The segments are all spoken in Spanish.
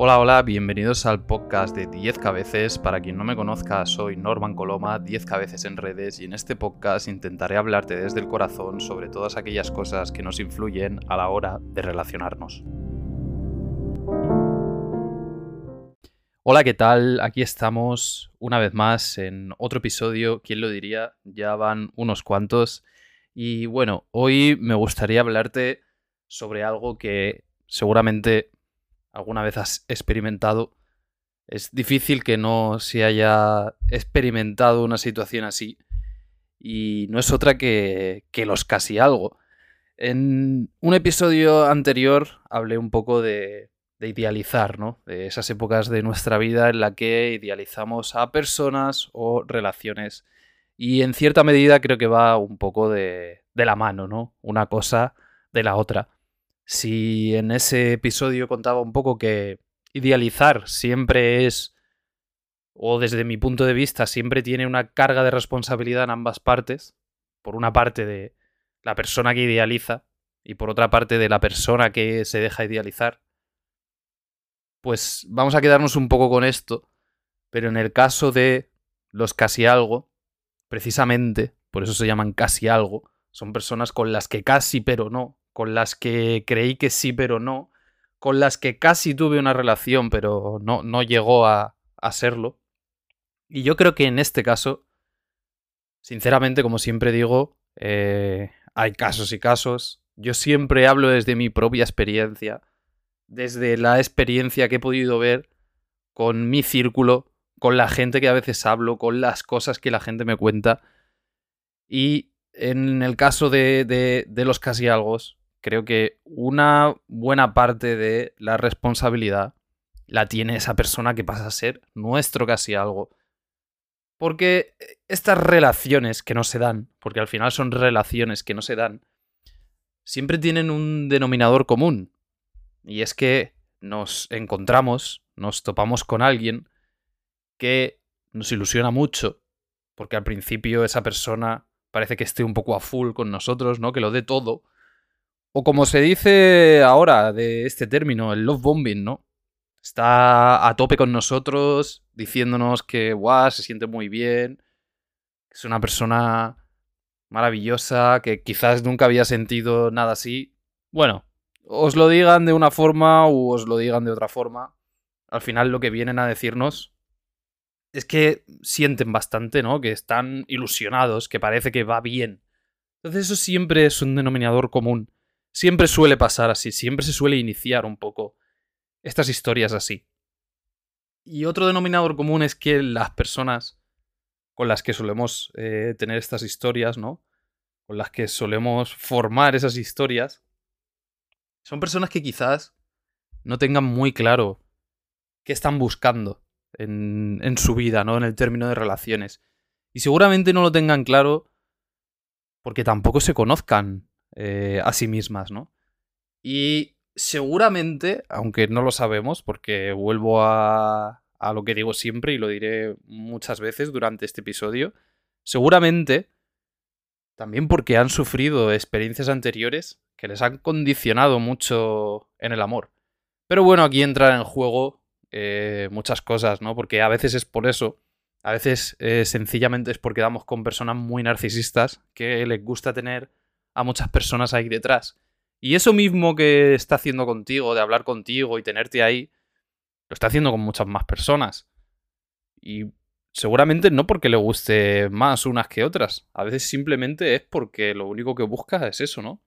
Hola, hola, bienvenidos al podcast de 10 cabezas. Para quien no me conozca, soy Norman Coloma, 10 cabezas en redes, y en este podcast intentaré hablarte desde el corazón sobre todas aquellas cosas que nos influyen a la hora de relacionarnos. Hola, ¿qué tal? Aquí estamos una vez más en otro episodio. ¿Quién lo diría? Ya van unos cuantos. Y bueno, hoy me gustaría hablarte sobre algo que seguramente alguna vez has experimentado. Es difícil que no se haya experimentado una situación así. Y no es otra que, que los casi algo. En un episodio anterior hablé un poco de, de idealizar, ¿no? De esas épocas de nuestra vida en la que idealizamos a personas o relaciones. Y en cierta medida creo que va un poco de, de la mano, ¿no? Una cosa de la otra. Si en ese episodio contaba un poco que idealizar siempre es, o desde mi punto de vista, siempre tiene una carga de responsabilidad en ambas partes, por una parte de la persona que idealiza y por otra parte de la persona que se deja idealizar, pues vamos a quedarnos un poco con esto, pero en el caso de los casi algo, precisamente, por eso se llaman casi algo, son personas con las que casi pero no con las que creí que sí pero no, con las que casi tuve una relación pero no, no llegó a, a serlo. Y yo creo que en este caso, sinceramente, como siempre digo, eh, hay casos y casos. Yo siempre hablo desde mi propia experiencia, desde la experiencia que he podido ver con mi círculo, con la gente que a veces hablo, con las cosas que la gente me cuenta. Y en el caso de, de, de los casi algo, creo que una buena parte de la responsabilidad la tiene esa persona que pasa a ser nuestro casi algo. Porque estas relaciones que no se dan, porque al final son relaciones que no se dan, siempre tienen un denominador común. Y es que nos encontramos, nos topamos con alguien que nos ilusiona mucho, porque al principio esa persona parece que esté un poco a full con nosotros, ¿no? Que lo dé todo, o como se dice ahora de este término, el love bombing, ¿no? Está a tope con nosotros, diciéndonos que, guau, se siente muy bien, es una persona maravillosa, que quizás nunca había sentido nada así. Bueno, os lo digan de una forma u os lo digan de otra forma. Al final lo que vienen a decirnos es que sienten bastante, ¿no? Que están ilusionados, que parece que va bien. Entonces eso siempre es un denominador común Siempre suele pasar así, siempre se suele iniciar un poco estas historias así. Y otro denominador común es que las personas con las que solemos eh, tener estas historias, ¿no? Con las que solemos formar esas historias, son personas que quizás no tengan muy claro qué están buscando en, en su vida, ¿no? En el término de relaciones. Y seguramente no lo tengan claro porque tampoco se conozcan eh, a sí mismas, ¿no? Y seguramente, aunque no lo sabemos, porque vuelvo a, a lo que digo siempre y lo diré muchas veces durante este episodio, seguramente también porque han sufrido experiencias anteriores que les han condicionado mucho en el amor. Pero bueno, aquí entran en juego eh, muchas cosas, ¿no? Porque a veces es por eso, a veces eh, sencillamente es porque damos con personas muy narcisistas que les gusta tener a muchas personas ahí detrás. Y eso mismo que está haciendo contigo, de hablar contigo y tenerte ahí, lo está haciendo con muchas más personas. Y seguramente no porque le guste más unas que otras. A veces simplemente es porque lo único que busca es eso, ¿no?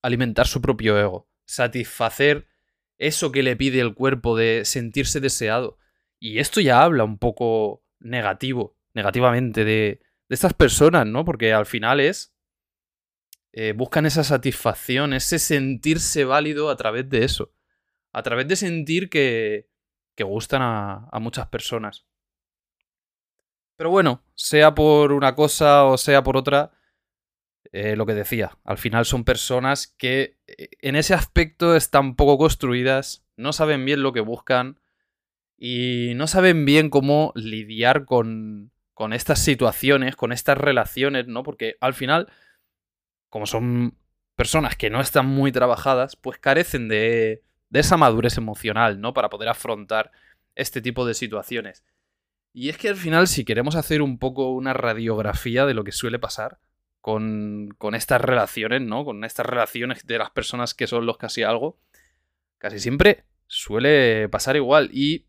Alimentar su propio ego. Satisfacer eso que le pide el cuerpo de sentirse deseado. Y esto ya habla un poco negativo, negativamente de, de estas personas, ¿no? Porque al final es eh, buscan esa satisfacción, ese sentirse válido a través de eso. A través de sentir que, gustan a, muchas personas. Pero bueno, sea por una cosa o sea por otra, eh, lo que decía, al final son personas que eh, en ese aspecto están poco construidas, no saben bien lo que buscan y no saben bien cómo lidiar con estas situaciones, con estas relaciones, ¿no? Porque al final como son personas que no están muy trabajadas, pues carecen de, de esa madurez emocional, ¿no? Para poder afrontar este tipo de situaciones. Y es que al final, si queremos hacer un poco una radiografía de lo que suele pasar con, con estas relaciones, ¿no? Con estas relaciones de las personas que son los casi algo, casi siempre suele pasar igual. Y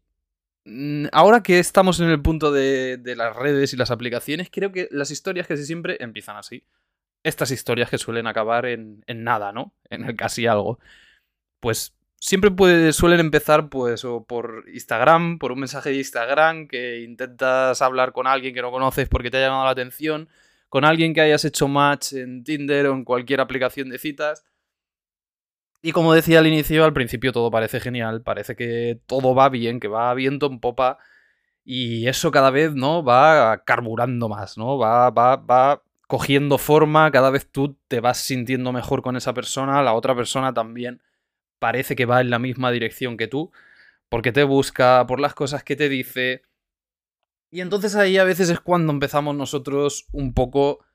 mm, ahora que estamos en el punto de, de, las redes y las aplicaciones, creo que las historias casi siempre empiezan así. Estas historias que suelen acabar en, en nada, ¿no? En el casi algo. Pues siempre suelen empezar pues o por Instagram, por un mensaje de Instagram que intentas hablar con alguien que no conoces porque te ha llamado la atención, con alguien que hayas hecho match en Tinder o en cualquier aplicación de citas. Y como decía al inicio, al principio todo parece genial, parece que todo va bien, que va viento en popa y eso cada vez, ¿no? Va carburando más, ¿no? Va, va, va cogiendo forma, cada vez tú te vas sintiendo mejor con esa persona, la otra persona también parece que va en la misma dirección que tú, porque te busca, por las cosas que te dice. Y entonces ahí a veces es cuando empezamos nosotros un poco,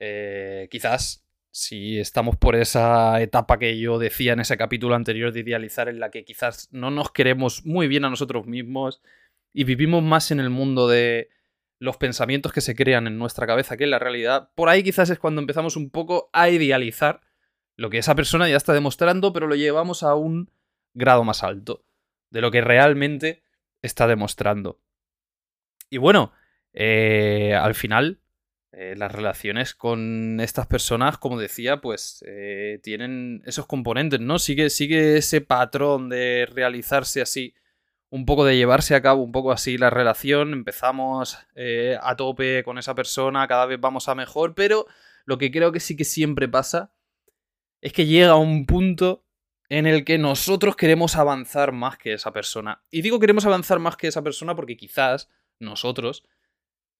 eh, quizás, si estamos por esa etapa que yo decía en ese capítulo anterior de idealizar, en la que quizás no nos queremos muy bien a nosotros mismos y vivimos más en el mundo de los pensamientos que se crean en nuestra cabeza que en la realidad, por ahí quizás es cuando empezamos un poco a idealizar lo que esa persona ya está demostrando, pero lo llevamos a un grado más alto de lo que realmente está demostrando. Y bueno, eh, al final, eh, las relaciones con estas personas, como decía, pues eh, tienen esos componentes, ¿no? Sigue, sigue ese patrón de realizarse así, un poco de llevarse a cabo un poco así la relación. Empezamos a tope con esa persona, cada vez vamos a mejor, pero lo que creo que sí que siempre pasa es que llega un punto en el que nosotros queremos avanzar más que esa persona. Y digo queremos avanzar más que esa persona porque quizás nosotros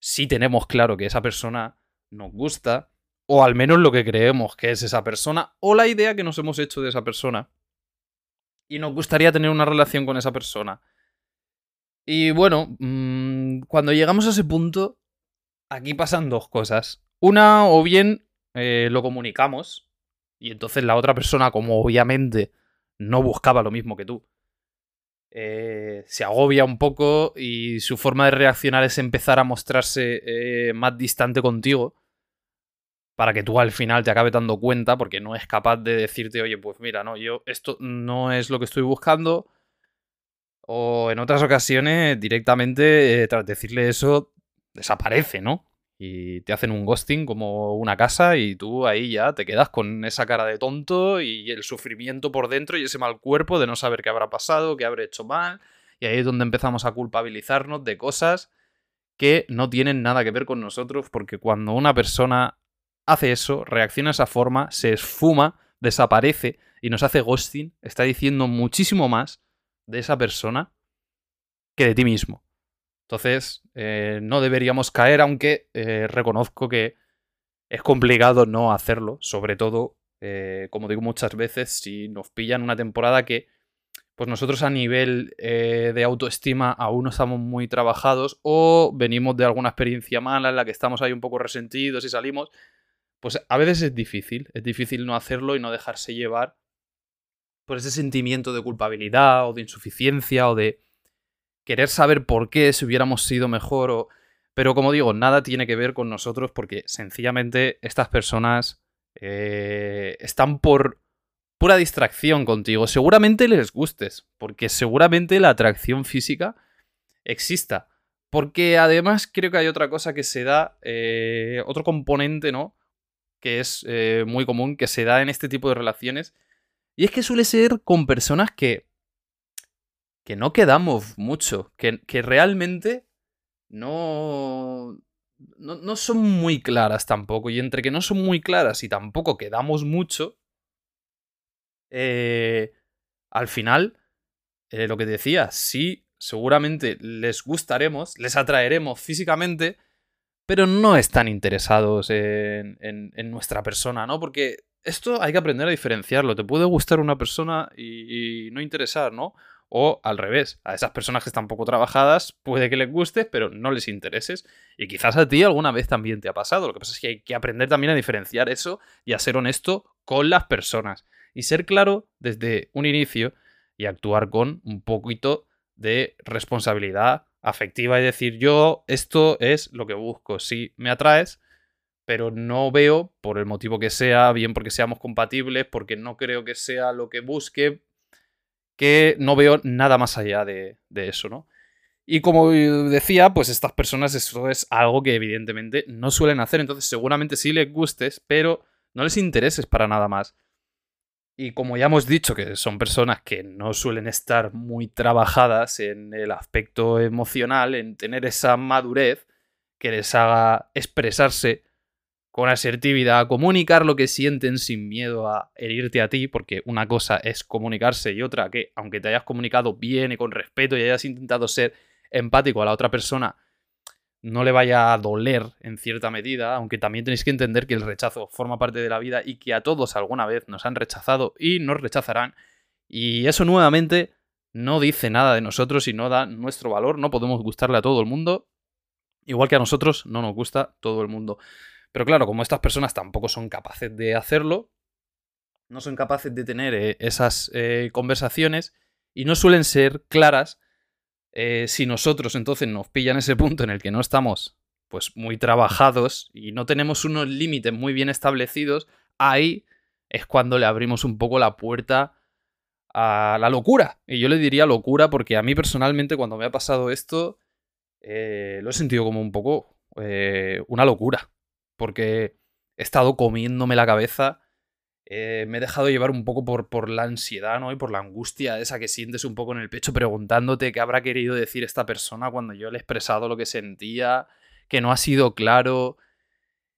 sí tenemos claro que esa persona nos gusta, o al menos lo que creemos que es esa persona, o la idea que nos hemos hecho de esa persona. Y nos gustaría tener una relación con esa persona. Y bueno, mmm, cuando llegamos a ese punto, aquí pasan dos cosas. Una, o bien eh, lo comunicamos, y entonces la otra persona, como obviamente no buscaba lo mismo que tú, eh, se agobia un poco y su forma de reaccionar es empezar a mostrarse eh, más distante contigo para que tú al final te acabes dando cuenta porque no es capaz de decirte, oye, pues mira, no, yo esto no es lo que estoy buscando. O en otras ocasiones directamente, eh, tras decirle eso, desaparece, ¿no? y te hacen un ghosting como una casa y tú ahí ya te quedas con esa cara de tonto y el sufrimiento por dentro y ese mal cuerpo de no saber qué habrá pasado, qué habré hecho mal. Y ahí es donde empezamos a culpabilizarnos de cosas que no tienen nada que ver con nosotros porque cuando una persona hace eso, reacciona de esa forma, se esfuma, desaparece y nos hace ghosting, está diciendo muchísimo más de esa persona que de ti mismo. Entonces, eh, no deberíamos caer, aunque eh, reconozco que es complicado no hacerlo, sobre todo, eh, como digo muchas veces, si nos pillan una temporada que pues nosotros a nivel de autoestima aún no estamos muy trabajados o venimos de alguna experiencia mala en la que estamos ahí un poco resentidos y salimos, pues a veces es difícil, es difícil no hacerlo y no dejarse llevar por ese sentimiento de culpabilidad o de insuficiencia o de querer saber por qué, si hubiéramos sido mejor o... Pero como digo, nada tiene que ver con nosotros porque sencillamente estas personas eh, están por pura distracción contigo. Seguramente les gustes, porque seguramente la atracción física exista. Porque además creo que hay otra cosa que se da, eh, otro componente, ¿no? Que es eh, muy común, que se da en este tipo de relaciones. Y es que suele ser con personas que que no quedamos mucho, que, realmente no, no, son muy claras tampoco. Y entre que no son muy claras y tampoco quedamos mucho, eh, al final, eh, lo que decía, sí, seguramente les gustaremos, les atraeremos físicamente, pero no están interesados en, en, nuestra persona, ¿no? Porque esto hay que aprender a diferenciarlo. Te puede gustar una persona y no interesar, ¿no? O al revés, a esas personas que están poco trabajadas puede que les guste, pero no les intereses. Y quizás a ti alguna vez también te ha pasado. Lo que pasa es que hay que aprender también a diferenciar eso y a ser honesto con las personas. Y ser claro desde un inicio y actuar con un poquito de responsabilidad afectiva y decir yo esto es lo que busco, sí me atraes, pero no veo, por el motivo que sea, bien porque seamos compatibles, porque no creo que sea lo que busque, que no veo nada más allá de, eso, ¿no? Y como decía, pues estas personas eso es algo que evidentemente no suelen hacer, entonces seguramente sí les gustes, pero no les intereses para nada más. Y como ya hemos dicho que son personas que no suelen estar muy trabajadas en el aspecto emocional, en tener esa madurez que les haga expresarse con asertividad, comunicar lo que sienten sin miedo a herirte a ti, porque una cosa es comunicarse y otra que, aunque te hayas comunicado bien y con respeto y hayas intentado ser empático a la otra persona, no le vaya a doler en cierta medida, aunque también tenéis que entender que el rechazo forma parte de la vida y que a todos alguna vez nos han rechazado y nos rechazarán. Y eso nuevamente no dice nada de nosotros y no da nuestro valor, no podemos gustarle a todo el mundo, igual que a nosotros no nos gusta todo el mundo. Pero claro, como estas personas tampoco son capaces de hacerlo, no son capaces de tener eh, esas eh, conversaciones y no suelen ser claras, eh, si nosotros entonces nos pillan ese punto en el que no estamos pues muy trabajados y no tenemos unos límites muy bien establecidos, ahí es cuando le abrimos un poco la puerta a la locura. Y yo le diría locura porque a mí personalmente cuando me ha pasado esto lo he sentido como un poco eh, una locura. Porque he estado comiéndome la cabeza eh, me he dejado llevar un poco por, por, la ansiedad, ¿no? Y por la angustia esa que sientes un poco en el pecho preguntándote qué habrá querido decir esta persona cuando yo le he expresado lo que sentía, que no ha sido claro.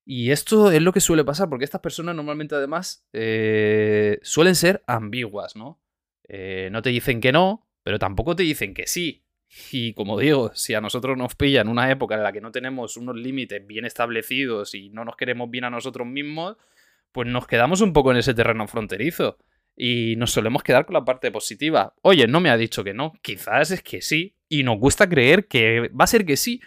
Y esto es lo que suele pasar, porque estas personas normalmente además eh, suelen ser ambiguas, ¿no? Eh, no te dicen que no, pero tampoco te dicen que sí. Y como digo, si a nosotros nos pillan una época en la que no tenemos unos límites bien establecidos y no nos queremos bien a nosotros mismos, pues nos quedamos un poco en ese terreno fronterizo. Y nos solemos quedar con la parte positiva. Oye, no me ha dicho que no. Quizás es que sí. Y nos gusta creer que va a ser que sí.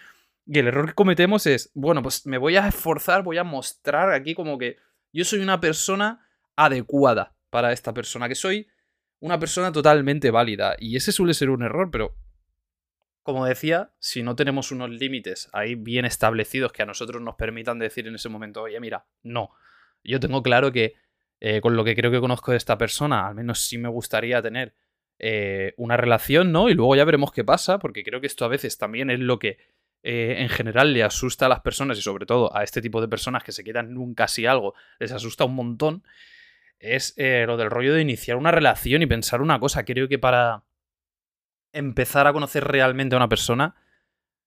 Y el error que cometemos es, bueno, pues me voy a esforzar, voy a mostrar aquí como que yo soy una persona adecuada para esta persona, que soy una persona totalmente válida. Y ese suele ser un error, pero como decía, si no tenemos unos límites ahí bien establecidos que a nosotros nos permitan decir en ese momento, oye, mira, no yo tengo claro que eh, con lo que creo que conozco de esta persona, al menos sí me gustaría tener eh, una relación, ¿no? Y luego ya veremos qué pasa, porque creo que esto a veces también es lo que eh, en general le asusta a las personas y sobre todo a este tipo de personas que se quedan en un algo, les asusta un montón, es lo del rollo de iniciar una relación y pensar una cosa. Creo que para empezar a conocer realmente a una persona,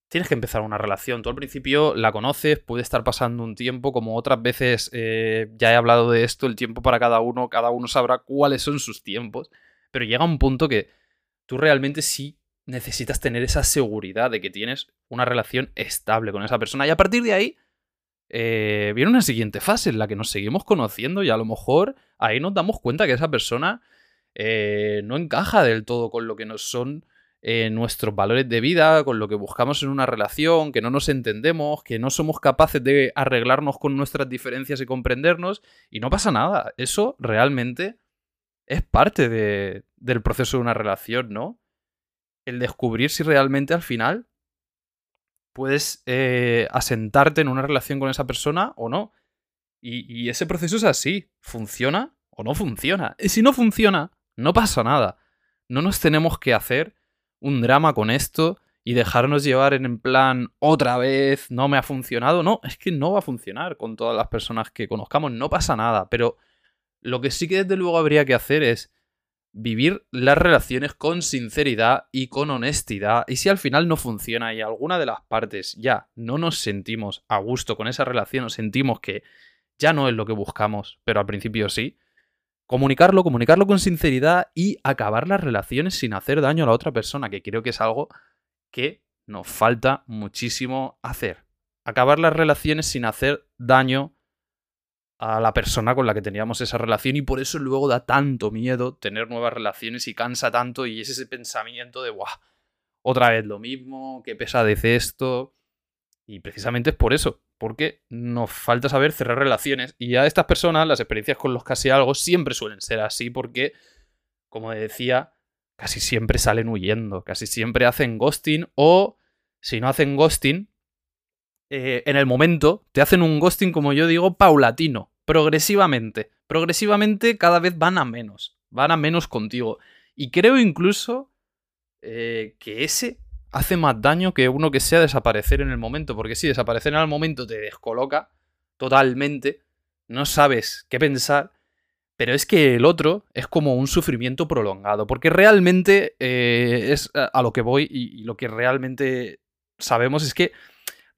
tienes que empezar una relación. Tú al principio la conoces, puede estar pasando un tiempo, como otras veces eh, ya he hablado de esto, el tiempo para cada uno, cada uno sabrá cuáles son sus tiempos, pero llega un punto que tú realmente sí necesitas tener esa seguridad de que tienes una relación estable con esa persona y a partir de ahí eh, viene una siguiente fase en la que nos seguimos conociendo y a lo mejor ahí nos damos cuenta que esa persona eh, no encaja del todo con lo que nos son eh, nuestros valores de vida, con lo que buscamos en una relación, que no nos entendemos, que no somos capaces de arreglarnos con nuestras diferencias y comprendernos, y no pasa nada. Eso realmente es parte del proceso de una relación, ¿no? El descubrir si realmente al final puedes eh, asentarte en una relación con esa persona o no. Y, y ese proceso es así. ¿Funciona o no funciona? Y si no funciona, no pasa nada. No nos tenemos que hacer un drama con esto y dejarnos llevar en plan otra vez no me ha funcionado. No, es que no va a funcionar con todas las personas que conozcamos, no pasa nada, pero lo que sí que desde luego habría que hacer es vivir las relaciones con sinceridad y con honestidad. Y si al final no funciona y alguna de las partes ya no nos sentimos a gusto con esa relación o sentimos que ya no es lo que buscamos, pero al principio sí, comunicarlo, comunicarlo con sinceridad y acabar las relaciones sin hacer daño a la otra persona, que creo que es algo que nos falta muchísimo hacer. Acabar las relaciones sin hacer daño a la persona con la que teníamos esa relación y por eso luego da tanto miedo tener nuevas relaciones y cansa tanto y es ese pensamiento de, ¡buah! Otra vez lo mismo, qué pesadez esto. Y precisamente es por eso, porque nos falta saber cerrar relaciones. Y a estas personas, las experiencias con los casi algo siempre suelen ser así, porque, como decía, casi siempre salen huyendo, casi siempre hacen ghosting o si no hacen ghosting, eh, en el momento te hacen un ghosting, como yo digo, paulatino, progresivamente. Progresivamente cada vez van a menos, van a menos contigo. Y creo incluso eh, que ese hace más daño que uno que sea desaparecer en el momento, porque si desaparecer en el momento te descoloca totalmente, no sabes qué pensar pero es que el otro es como un sufrimiento prolongado, porque realmente eh, es a lo que voy y, lo que realmente sabemos es que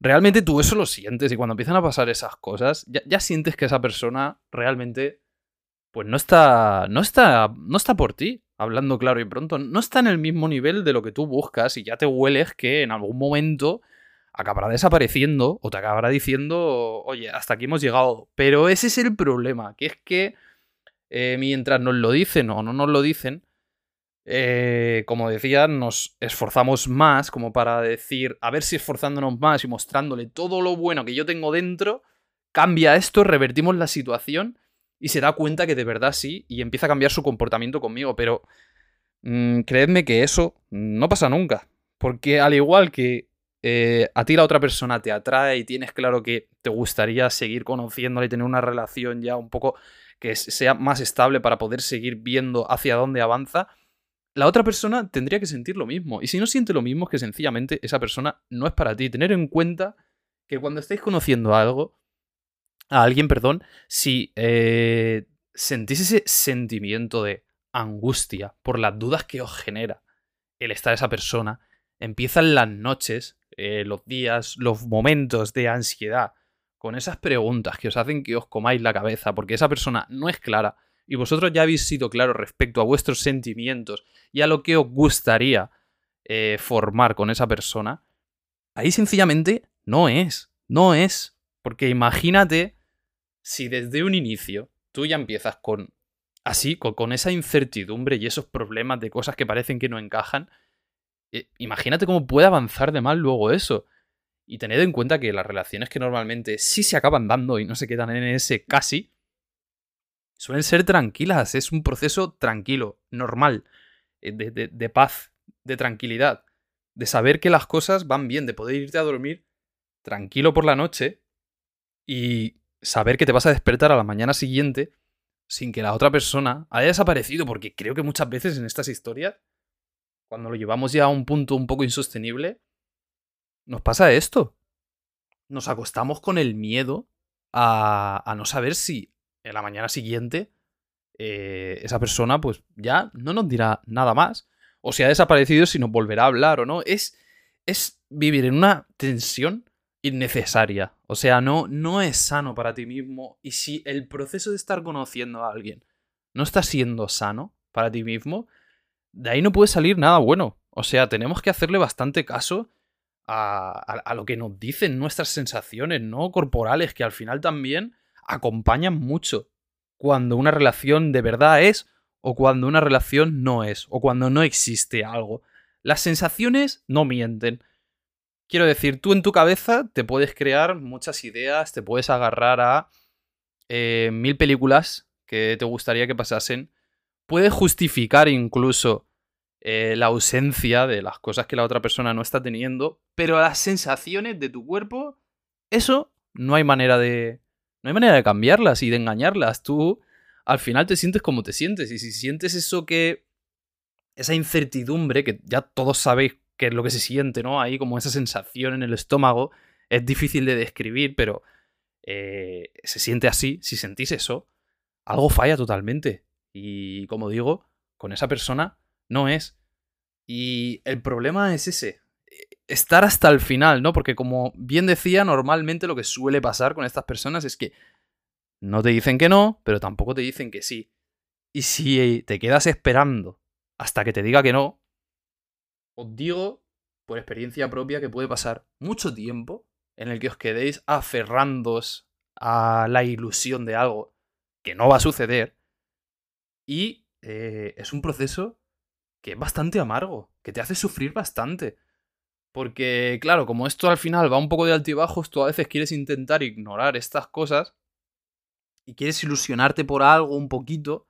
realmente tú eso lo sientes y cuando empiezan a pasar esas cosas, ya, sientes que esa persona realmente pues no está, no está, no está por ti, hablando claro y pronto, no está en el mismo nivel de lo que tú buscas y ya te hueles que en algún momento acabará desapareciendo o te acabará diciendo, oye, hasta aquí hemos llegado. Pero ese es el problema, que es que eh, mientras nos lo dicen o no nos lo dicen, eh, como decía, nos esforzamos más como para decir, a ver si esforzándonos más y mostrándole todo lo bueno que yo tengo dentro, cambia esto, revertimos la situación y se da cuenta que de verdad sí y empieza a cambiar su comportamiento conmigo. Pero mm, creedme que eso no pasa nunca. Porque al igual que eh, a ti la otra persona te atrae y tienes claro que te gustaría seguir conociéndole y tener una relación ya un poco que sea más estable para poder seguir viendo hacia dónde avanza, la otra persona tendría que sentir lo mismo. Y si no siente lo mismo, es que sencillamente esa persona no es para ti. Tener en cuenta que cuando estáis conociendo algo, a alguien, perdón, si eh, sentís ese sentimiento de angustia por las dudas que os genera el estar esa persona, empiezan las noches, eh, los días, los momentos de ansiedad con esas preguntas que os hacen que os comáis la cabeza, porque esa persona no es clara y vosotros ya habéis sido claros respecto a vuestros sentimientos y a lo que os gustaría eh, formar con esa persona, ahí sencillamente no es, no es. Porque imagínate si desde un inicio tú ya empiezas con así, con, esa incertidumbre y esos problemas de cosas que parecen que no encajan, eh, imagínate cómo puede avanzar de mal luego eso. Y tened en cuenta que las relaciones que normalmente sí se acaban dando y no se quedan en ese casi, suelen ser tranquilas. Es un proceso tranquilo, normal, eh, de, paz, de tranquilidad, de saber que las cosas van bien, de poder irte a dormir tranquilo por la noche y saber que te vas a despertar a la mañana siguiente sin que la otra persona haya desaparecido, porque creo que muchas veces en estas historias, cuando lo llevamos ya a un punto un poco insostenible, nos pasa esto. Nos acostamos con el miedo a, no saber si en la mañana siguiente eh, esa persona pues ya no nos dirá nada más. O si ha desaparecido, si nos volverá a hablar o no. Es, es vivir en una tensión innecesaria. O sea, no, no es sano para ti mismo. Y si el proceso de estar conociendo a alguien no está siendo sano para ti mismo, de ahí no puede salir nada bueno. O sea, tenemos que hacerle bastante caso a, lo que nos dicen nuestras sensaciones, ¿no? Corporales, que al final también acompañan mucho cuando una relación de verdad es o cuando una relación no es, o cuando no existe algo. Las sensaciones no mienten. Quiero decir, tú en tu cabeza te puedes crear muchas ideas, te puedes agarrar a eh, mil películas que te gustaría que pasasen. Puedes justificar incluso eh, la ausencia de las cosas que la otra persona no está teniendo, pero las sensaciones de tu cuerpo, eso no hay manera de. No hay manera de cambiarlas y de engañarlas. Tú al final te sientes como te sientes. Y si sientes eso que. esa incertidumbre, que ya todos sabéis qué es lo que se siente, ¿no? Ahí como esa sensación en el estómago. Es difícil de describir, pero. Eh, se siente así. Si sentís eso, algo falla totalmente. Y como digo, con esa persona no es. Y el problema es ese, estar hasta el final, ¿no? Porque como bien decía, normalmente lo que suele pasar con estas personas es que no te dicen que no, pero tampoco te dicen que sí. Y si te quedas esperando hasta que te diga que no, os digo por experiencia propia que puede pasar mucho tiempo en el que os quedéis aferrándoos a la ilusión de algo que no va a suceder. Y eh, es un proceso que es bastante amargo, que te hace sufrir bastante. Porque, claro, como esto al final va un poco de altibajos, tú a veces quieres intentar ignorar estas cosas y quieres ilusionarte por algo un poquito.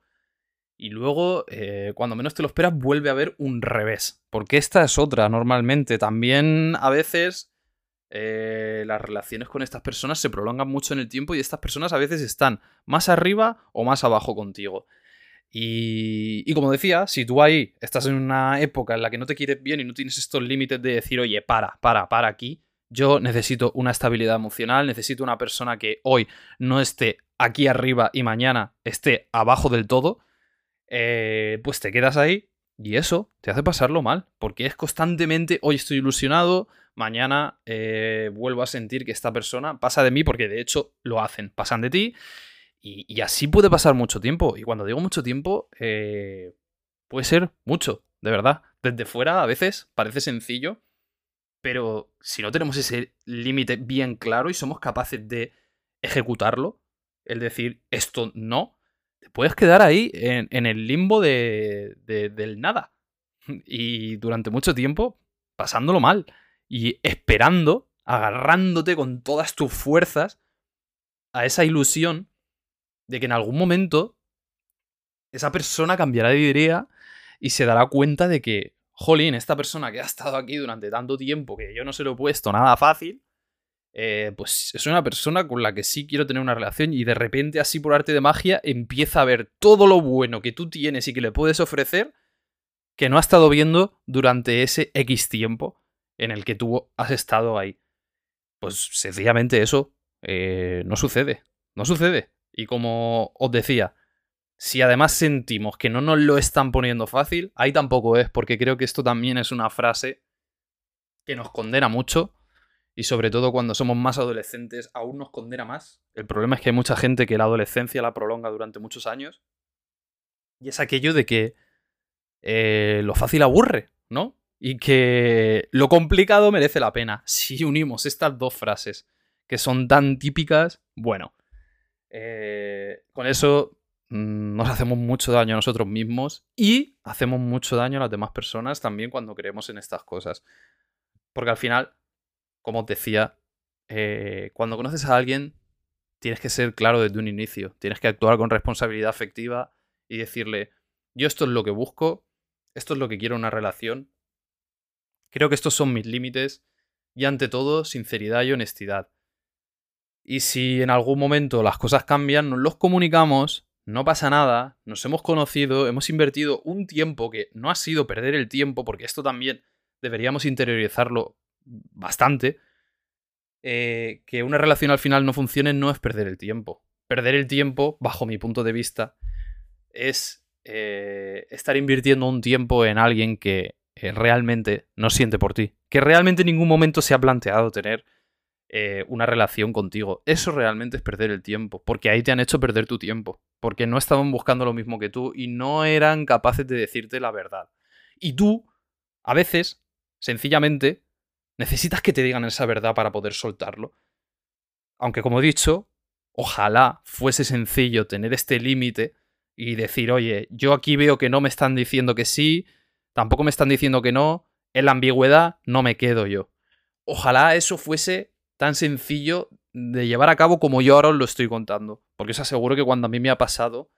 Y luego, eh, cuando menos te lo esperas, vuelve a haber un revés. Porque esta es otra, normalmente. También a veces eh, las relaciones con estas personas se prolongan mucho en el tiempo y estas personas a veces están más arriba o más abajo contigo. Y, y, como decía, si tú ahí estás en una época en la que no te quieres bien y no tienes estos límites de decir, oye, para, para, para aquí, yo necesito una estabilidad emocional, necesito una persona que hoy no esté aquí arriba y mañana esté abajo del todo, eh, pues te quedas ahí y eso te hace pasarlo mal, porque es constantemente, hoy estoy ilusionado, mañana eh, vuelvo a sentir que esta persona pasa de mí, porque de hecho lo hacen, pasan de ti, y, así puede pasar mucho tiempo. Y cuando digo mucho tiempo, eh, puede ser mucho, de verdad. Desde fuera a veces parece sencillo, pero si no tenemos ese límite bien claro y somos capaces de ejecutarlo, el decir esto no, te puedes quedar ahí en, el limbo de, del nada. Y durante mucho tiempo pasándolo mal. Y esperando, agarrándote con todas tus fuerzas a esa ilusión de que en algún momento esa persona cambiará de idea y se dará cuenta de que, jolín, esta persona que ha estado aquí durante tanto tiempo que yo no se lo he puesto nada fácil, eh, pues es una persona con la que sí quiero tener una relación y de repente así por arte de magia empieza a ver todo lo bueno que tú tienes y que le puedes ofrecer que no ha estado viendo durante ese X tiempo en el que tú has estado ahí. Pues sencillamente eso eh, no sucede, no sucede. Y como os decía, si además sentimos que no nos lo están poniendo fácil, ahí tampoco es, porque creo que esto también es una frase que nos condena mucho y sobre todo cuando somos más adolescentes aún nos condena más. El problema es que hay mucha gente que la adolescencia la prolonga durante muchos años y es aquello de que eh, lo fácil aburre, ¿no? Y que lo complicado merece la pena. Si unimos estas dos frases que son tan típicas, bueno, eh, con eso mm, nos hacemos mucho daño a nosotros mismos y hacemos mucho daño a las demás personas también cuando creemos en estas cosas. Porque al final como os decía, eh, cuando conoces a alguien, tienes que ser claro desde un inicio. Tienes que actuar con responsabilidad afectiva y decirle, yo esto es lo que busco, esto es lo que quiero en una relación. Creo que estos son mis límites y ante todo, sinceridad y honestidad. Y si en algún momento las cosas cambian, nos los comunicamos, no pasa nada, nos hemos conocido, hemos invertido un tiempo que no ha sido perder el tiempo, porque esto también deberíamos interiorizarlo bastante, eh, que una relación al final no funcione no es perder el tiempo. Perder el tiempo, bajo mi punto de vista, es eh, estar invirtiendo un tiempo en alguien que eh, realmente no siente por ti, que realmente en ningún momento se ha planteado tener una relación contigo. Eso realmente es perder el tiempo, porque ahí te han hecho perder tu tiempo, porque no estaban buscando lo mismo que tú y no eran capaces de decirte la verdad. Y tú, a veces, sencillamente, Necesitas que te digan esa verdad para poder soltarlo. Aunque como he dicho, ojalá fuese sencillo tener este límite y decir, oye, yo aquí veo que no me están diciendo que sí, tampoco me están diciendo que no, en la ambigüedad no me quedo yo. Ojalá eso fuese tan sencillo de llevar a cabo como yo ahora os lo estoy contando. Porque os aseguro que cuando a mí me ha pasado,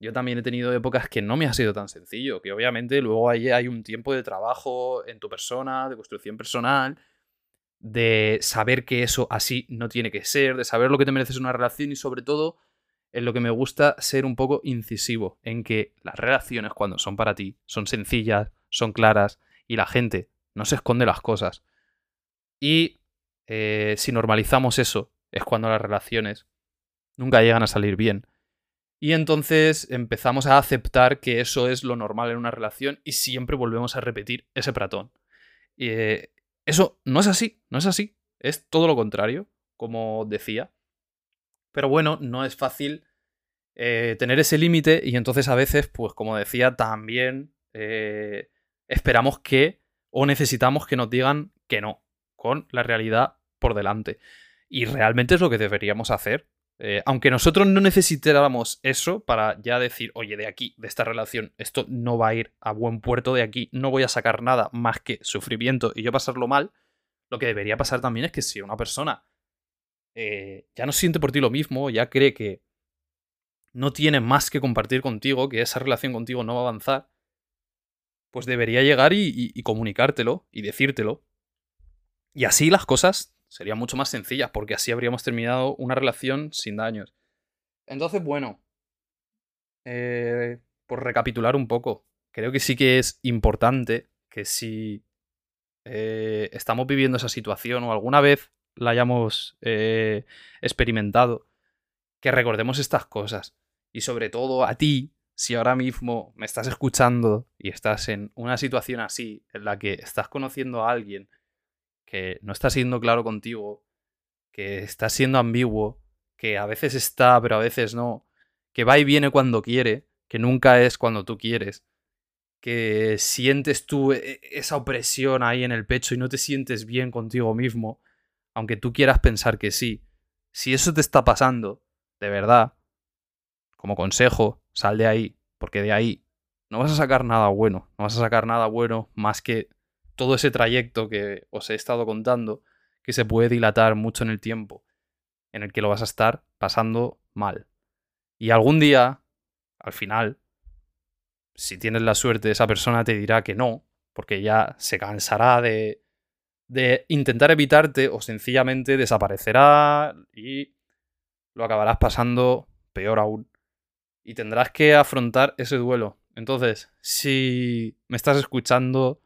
yo también he tenido épocas que no me ha sido tan sencillo, que obviamente luego hay, hay un tiempo de trabajo en tu persona, de construcción personal, de saber que eso así no tiene que ser, de saber lo que te mereces una relación y sobre todo en lo que me gusta ser un poco incisivo, en que las relaciones cuando son para ti son sencillas, son claras y la gente no se esconde las cosas. Y eh, si normalizamos eso, es cuando las relaciones nunca llegan a salir bien. Y entonces empezamos a aceptar que eso es lo normal en una relación y siempre volvemos a repetir ese pratón. Eh, eso no es así, no es así. Es todo lo contrario, como decía. Pero bueno, no es fácil eh, tener ese límite y entonces a veces, pues como decía, también eh, esperamos que o necesitamos que nos digan que no, con la realidad por delante. Y realmente es lo que deberíamos hacer. Eh, aunque nosotros no necesitáramos eso para ya decir, oye, de aquí, de esta relación, esto no va a ir a buen puerto, de aquí no voy a sacar nada más que sufrimiento y yo pasarlo mal, lo que debería pasar también es que si una persona eh, ya no siente por ti lo mismo, ya cree que no tiene más que compartir contigo, que esa relación contigo no va a avanzar, pues debería llegar y, comunicártelo y decírtelo. Y así las cosas serían mucho más sencillas, porque así habríamos terminado una relación sin daños. Entonces, bueno, eh, por recapitular un poco, creo que sí que es importante que si eh, estamos viviendo esa situación o alguna vez la hayamos eh, experimentado, que recordemos estas cosas. Y sobre todo a ti, si ahora mismo me estás escuchando y estás en una situación así, en la que estás conociendo a alguien que no está siendo claro contigo, que está siendo ambiguo, que a veces está, pero a veces no, que va y viene cuando quiere, que nunca es cuando tú quieres, que sientes tú e, esa opresión ahí en el pecho y no te sientes bien contigo mismo, aunque tú quieras pensar que sí. Si eso te está pasando, de verdad, como consejo, sal de ahí, porque de ahí no vas a sacar nada bueno, no vas a sacar nada bueno más que todo ese trayecto que os he estado contando, que se puede dilatar mucho en el tiempo, en el que lo vas a estar pasando mal. Y algún día, al final, si tienes la suerte, esa persona te dirá que no, porque ya se cansará de, de intentar evitarte o sencillamente desaparecerá y lo acabarás pasando peor aún. Y tendrás que afrontar ese duelo. Entonces, si me estás escuchando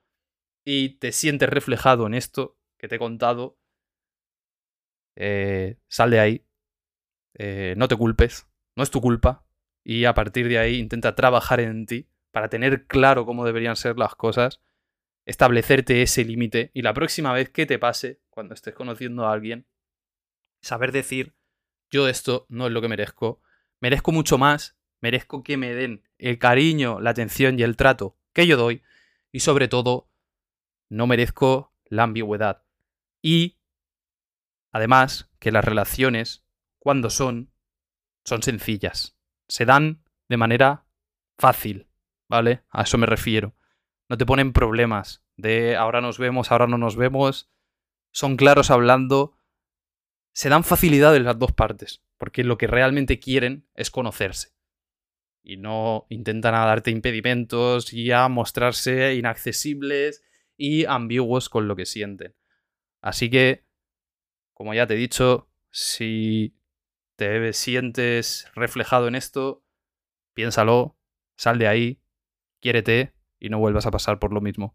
y te sientes reflejado en esto que te he contado, eh, sal de ahí. Eh, no te culpes. No es tu culpa. Y a partir de ahí intenta trabajar en ti para tener claro cómo deberían ser las cosas, establecerte ese límite y la próxima vez que te pase, cuando estés conociendo a alguien, saber decir, yo esto no es lo que merezco, merezco mucho más, merezco que me den el cariño, la atención y el trato que yo doy y sobre todo, no merezco la ambigüedad. Y, además, que las relaciones, cuando son, son sencillas, se dan de manera fácil, ¿vale? A eso me refiero. No te ponen problemas de ahora nos vemos, ahora no nos vemos. Son claros hablando. Se dan facilidades las dos partes, porque lo que realmente quieren es conocerse. Y no intentan darte impedimentos y a mostrarse inaccesibles y ambiguos con lo que sienten. Así que, como ya te he dicho, si te sientes reflejado en esto, piénsalo, sal de ahí quiérete y no vuelvas a pasar por lo mismo.